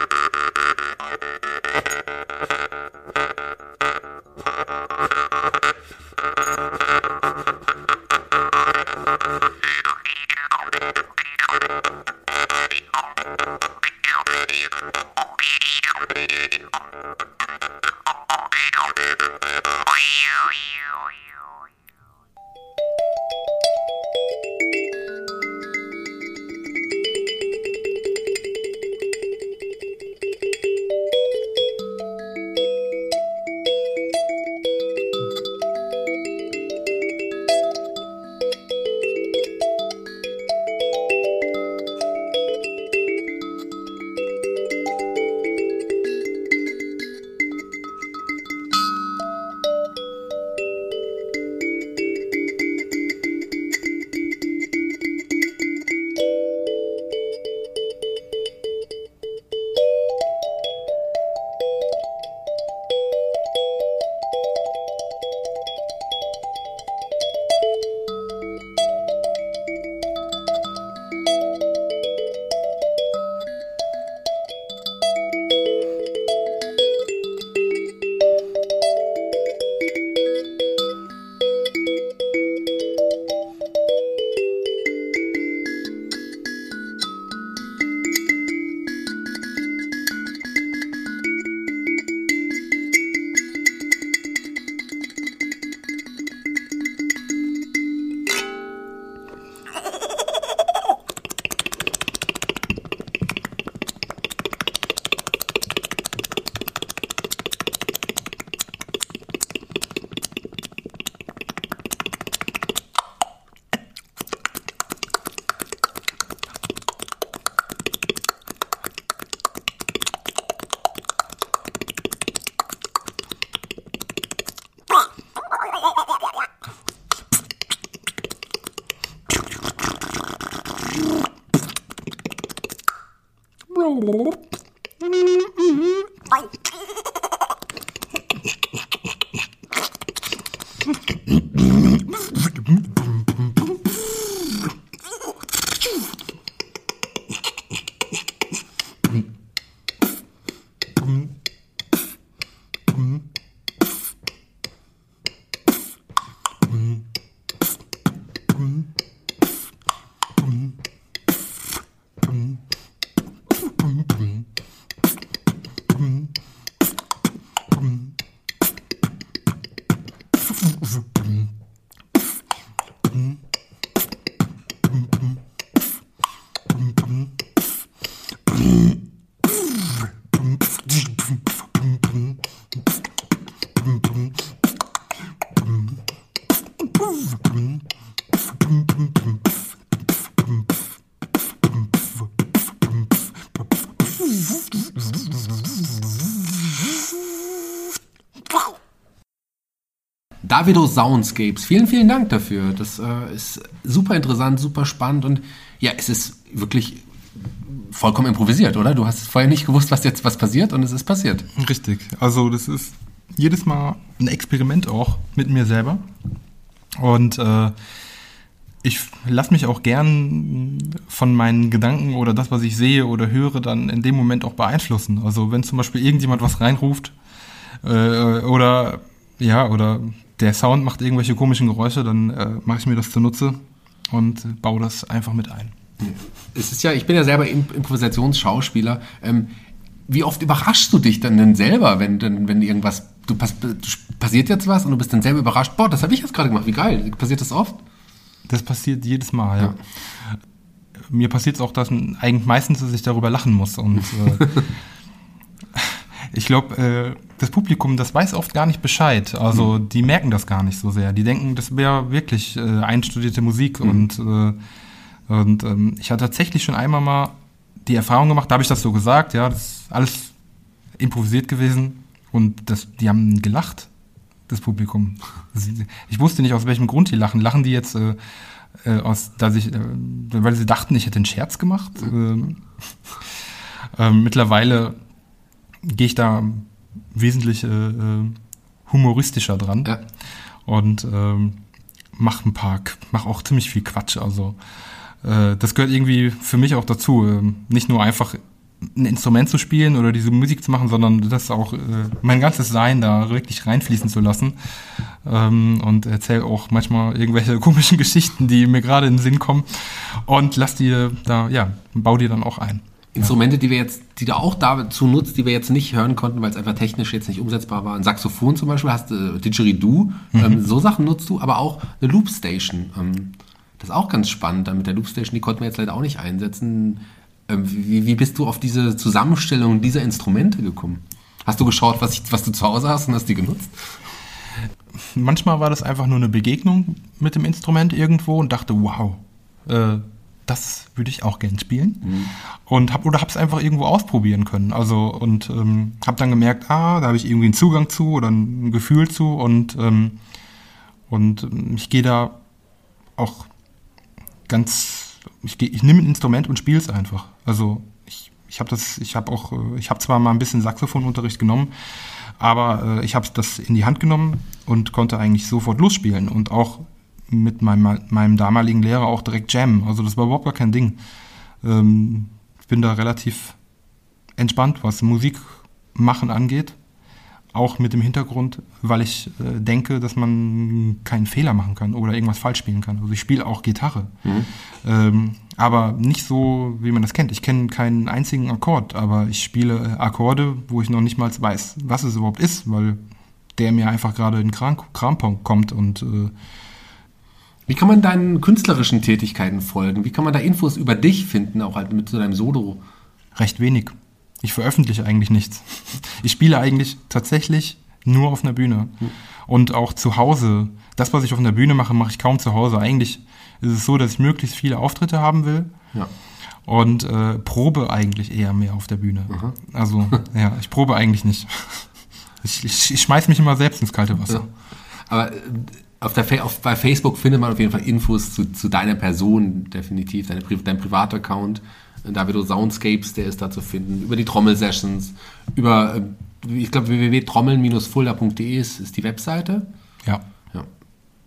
C: you, you, you. Bye.
B: Davido Soundscapes. Vielen, vielen Dank dafür. Das äh, ist super interessant, super spannend und ja, es ist wirklich vollkommen improvisiert, oder? Du hast vorher nicht gewusst, was jetzt was passiert und es ist passiert.
C: Richtig. Also das ist jedes Mal ein Experiment auch mit mir selber. Und äh, ich lasse mich auch gern von meinen Gedanken oder das, was ich sehe oder höre, dann in dem Moment auch beeinflussen. Also wenn zum Beispiel irgendjemand was reinruft äh, oder ja, oder der Sound macht irgendwelche komischen Geräusche, dann äh, mache ich mir das zunutze und baue das einfach mit ein.
B: Es ist ja, ich bin ja selber Improvisationsschauspieler. Ähm, wie oft überraschst du dich dann denn selber, wenn, wenn, wenn irgendwas, du, pass, passiert jetzt was und du bist dann selber überrascht, boah, das habe ich jetzt gerade gemacht, wie geil. Passiert das oft?
C: Das passiert jedes Mal, ja. ja. Mir passiert es auch, dass eigentlich meistens, dass ich darüber lachen muss. Und äh, ich glaube, äh, das Publikum, das weiß oft gar nicht Bescheid. Also mhm. die merken das gar nicht so sehr. Die denken, das wäre wirklich äh, einstudierte Musik. Mhm. Und, äh, und ähm, ich hatte tatsächlich schon einmal mal die Erfahrung gemacht, da habe ich das so gesagt, ja, das ist alles improvisiert gewesen. Und das, die haben gelacht, das Publikum. Ich wusste nicht, aus welchem Grund die lachen. Lachen die jetzt äh, äh, aus, dass ich, äh, weil sie dachten, ich hätte einen Scherz gemacht? Mhm. Äh, mittlerweile gehe ich da wesentlich äh, humoristischer dran ja. und ähm, mach ein paar, mach auch ziemlich viel Quatsch. Also äh, das gehört irgendwie für mich auch dazu, äh, nicht nur einfach ein Instrument zu spielen oder diese Musik zu machen, sondern das auch äh, mein ganzes Sein da wirklich reinfließen zu lassen. Ähm, und erzähle auch manchmal irgendwelche komischen Geschichten, die mir gerade in den Sinn kommen und lass die da, ja, bau die dann auch ein.
B: Instrumente, die wir jetzt, die du auch dazu nutzt, die wir jetzt nicht hören konnten, weil es einfach technisch jetzt nicht umsetzbar war. Ein Saxophon zum Beispiel hast du äh, Didgeridoo, mhm. ähm, so Sachen nutzt du, aber auch eine Loopstation. Ähm, das ist auch ganz spannend. Mit der Loopstation, die konnten wir jetzt leider auch nicht einsetzen. Ähm, wie, wie bist du auf diese Zusammenstellung dieser Instrumente gekommen? Hast du geschaut, was, ich, was du zu Hause hast und hast die genutzt?
C: Manchmal war das einfach nur eine Begegnung mit dem Instrument irgendwo und dachte, wow, äh, das würde ich auch gern spielen. Mhm. Und hab, oder habe es einfach irgendwo ausprobieren können. Also und ähm, habe dann gemerkt, ah, da habe ich irgendwie einen Zugang zu oder ein Gefühl zu und ähm, und ich gehe da auch ganz, ich, ich nehme ein Instrument und spiele es einfach. Also ich, ich habe das, ich habe auch, äh, ich habe zwar mal ein bisschen Saxophonunterricht genommen, aber äh, ich habe das in die Hand genommen und konnte eigentlich sofort losspielen und auch mit meinem, meinem damaligen Lehrer auch direkt jammen. Also das war überhaupt gar kein Ding. Ähm, ich bin da relativ entspannt, was Musik machen angeht. Auch mit dem Hintergrund, weil ich äh, denke, dass man keinen Fehler machen kann oder irgendwas falsch spielen kann. Also ich spiele auch Gitarre. Mhm. Ähm, aber nicht so, wie man das kennt. Ich kenne keinen einzigen Akkord, aber ich spiele Akkorde, wo ich noch nicht mal weiß, was es überhaupt ist, weil der mir einfach gerade in Kram, Krampunkt kommt und äh,
B: wie kann man deinen künstlerischen Tätigkeiten folgen? Wie kann man da Infos über dich finden, auch halt mit so deinem Solo?
C: Recht wenig. Ich veröffentliche eigentlich nichts. Ich spiele eigentlich tatsächlich nur auf einer Bühne. Hm. Und auch zu Hause. Das, was ich auf einer Bühne mache, mache ich kaum zu Hause. Eigentlich ist es so, dass ich möglichst viele Auftritte haben will. Ja. Und äh, probe eigentlich eher mehr auf der Bühne. Aha. Also, ja, ich probe eigentlich nicht. Ich, ich, ich schmeiß mich immer selbst ins kalte Wasser. Ja.
B: Aber äh, auf der, auf, bei Facebook findet man auf jeden Fall Infos zu, zu deiner Person, definitiv, deine, dein Privataccount. Davido Soundscapes, der ist da zu finden, über die Trommelsessions, über, äh, ich glaube, www.trommeln-fulda.de ist, ist die Webseite.
C: Ja.
B: ja.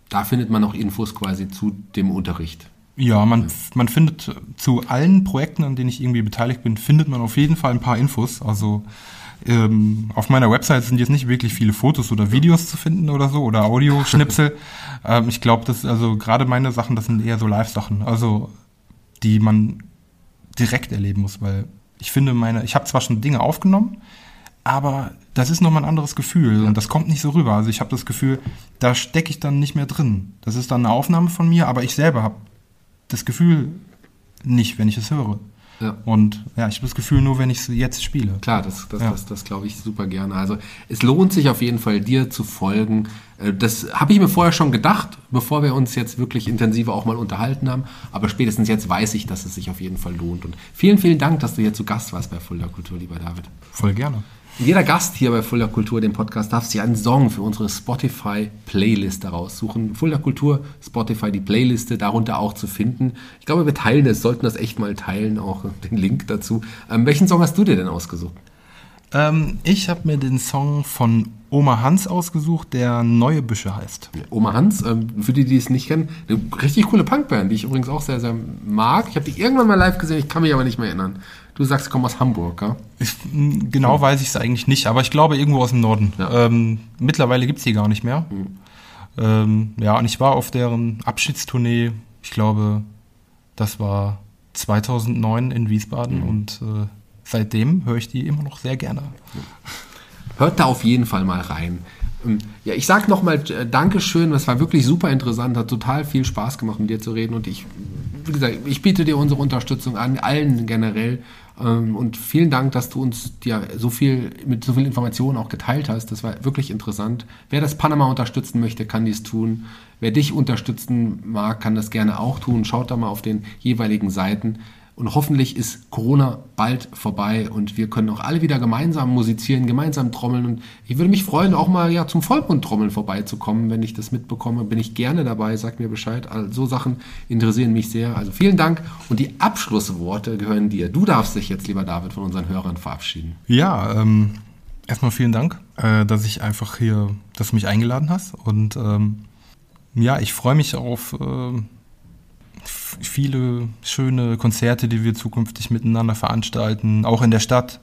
B: Da findet man auch Infos quasi zu dem Unterricht.
C: Ja, man, man findet zu allen Projekten, an denen ich irgendwie beteiligt bin, findet man auf jeden Fall ein paar Infos. Also ähm, auf meiner Website sind jetzt nicht wirklich viele Fotos oder Videos zu finden oder so oder Audioschnipsel. ähm, ich glaube, dass also gerade meine Sachen, das sind eher so Live-Sachen, also die man direkt erleben muss, weil ich finde meine, ich habe zwar schon Dinge aufgenommen, aber das ist nochmal ein anderes Gefühl und das kommt nicht so rüber. Also ich habe das Gefühl, da stecke ich dann nicht mehr drin. Das ist dann eine Aufnahme von mir, aber ich selber habe das Gefühl nicht, wenn ich es höre.
B: Ja.
C: Und ja, ich habe das Gefühl nur, wenn ich es jetzt spiele.
B: Klar, das, das,
C: Ja.
B: das, das glaube ich super gerne. Also es lohnt sich auf jeden Fall, dir zu folgen. Äh, Das habe ich mir vorher schon gedacht, bevor wir uns jetzt wirklich intensiver auch mal unterhalten haben. Aber spätestens jetzt weiß ich, dass es sich auf jeden Fall lohnt. Und vielen, vielen Dank, dass du hier zu Gast warst bei Fulda Kultur, lieber David.
C: Voll gerne.
B: Jeder Gast hier bei Fulda Kultur, dem Podcast, darf sich einen Song für unsere Spotify-Playliste raussuchen. Fulda Kultur, Spotify, die Playliste, darunter auch zu finden. Ich glaube, wir teilen es, sollten das echt mal teilen, auch den Link dazu. Ähm, welchen Song hast du dir denn ausgesucht?
C: Ähm, ich habe mir den Song von Oma Hans ausgesucht, der Neue Büsche heißt.
B: Oma Hans, ähm, für die, die es nicht kennen, eine richtig coole Punkband, die ich übrigens auch sehr, sehr mag. Ich habe die irgendwann mal live gesehen, ich kann mich aber nicht mehr erinnern. Du sagst, du kommst aus Hamburg, ja?
C: Ich, m, genau weiß ich es eigentlich nicht, aber ich glaube irgendwo aus dem Norden.
B: Ja.
C: Ähm, mittlerweile gibt's die gar nicht mehr. Ähm, ja, und ich war auf deren Abschiedstournee, ich glaube, das war 2009 in Wiesbaden und äh, seitdem höre ich die immer noch sehr gerne.
B: Hört da auf jeden Fall mal rein. Ähm, Ja, ich sag nochmal äh, Dankeschön, das war wirklich super interessant, hat total viel Spaß gemacht, mit dir zu reden und ich, wie gesagt, ich biete dir unsere Unterstützung an, allen generell ähm, und vielen Dank, dass du uns ja so viel, mit so viel Informationen auch geteilt hast, das war wirklich interessant. Wer das Panama unterstützen möchte, kann dies tun. Wer dich unterstützen mag, kann das gerne auch tun. Schaut da mal auf den jeweiligen Seiten. Und hoffentlich ist Corona bald vorbei und wir können auch alle wieder gemeinsam musizieren, gemeinsam trommeln. Und ich würde mich freuen, auch mal ja zum Vollmondtrommeln vorbeizukommen. Wenn ich das mitbekomme, bin ich gerne dabei. Sagt mir Bescheid. Also, so Sachen interessieren mich sehr. Also vielen Dank. Und die Abschlussworte gehören dir. Du darfst dich jetzt, lieber David, von unseren Hörern verabschieden.
C: Ja, ähm, erstmal vielen Dank, äh, dass ich einfach hier, dass du mich eingeladen hast. Und ähm, ja, ich freue mich auf äh, viele schöne Konzerte, die wir zukünftig miteinander veranstalten, auch in der Stadt.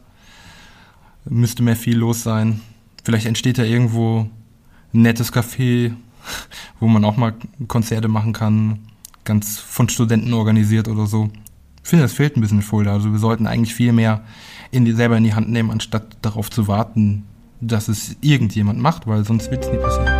C: Müsste mehr viel los sein. Vielleicht entsteht ja irgendwo ein nettes Café, wo man auch mal Konzerte machen kann, ganz von Studenten organisiert oder so. Ich finde, das fehlt ein bisschen Fulda. Also wir sollten eigentlich viel mehr in die, selber in die Hand nehmen, anstatt darauf zu warten, dass es irgendjemand macht, weil sonst wird es nie passieren.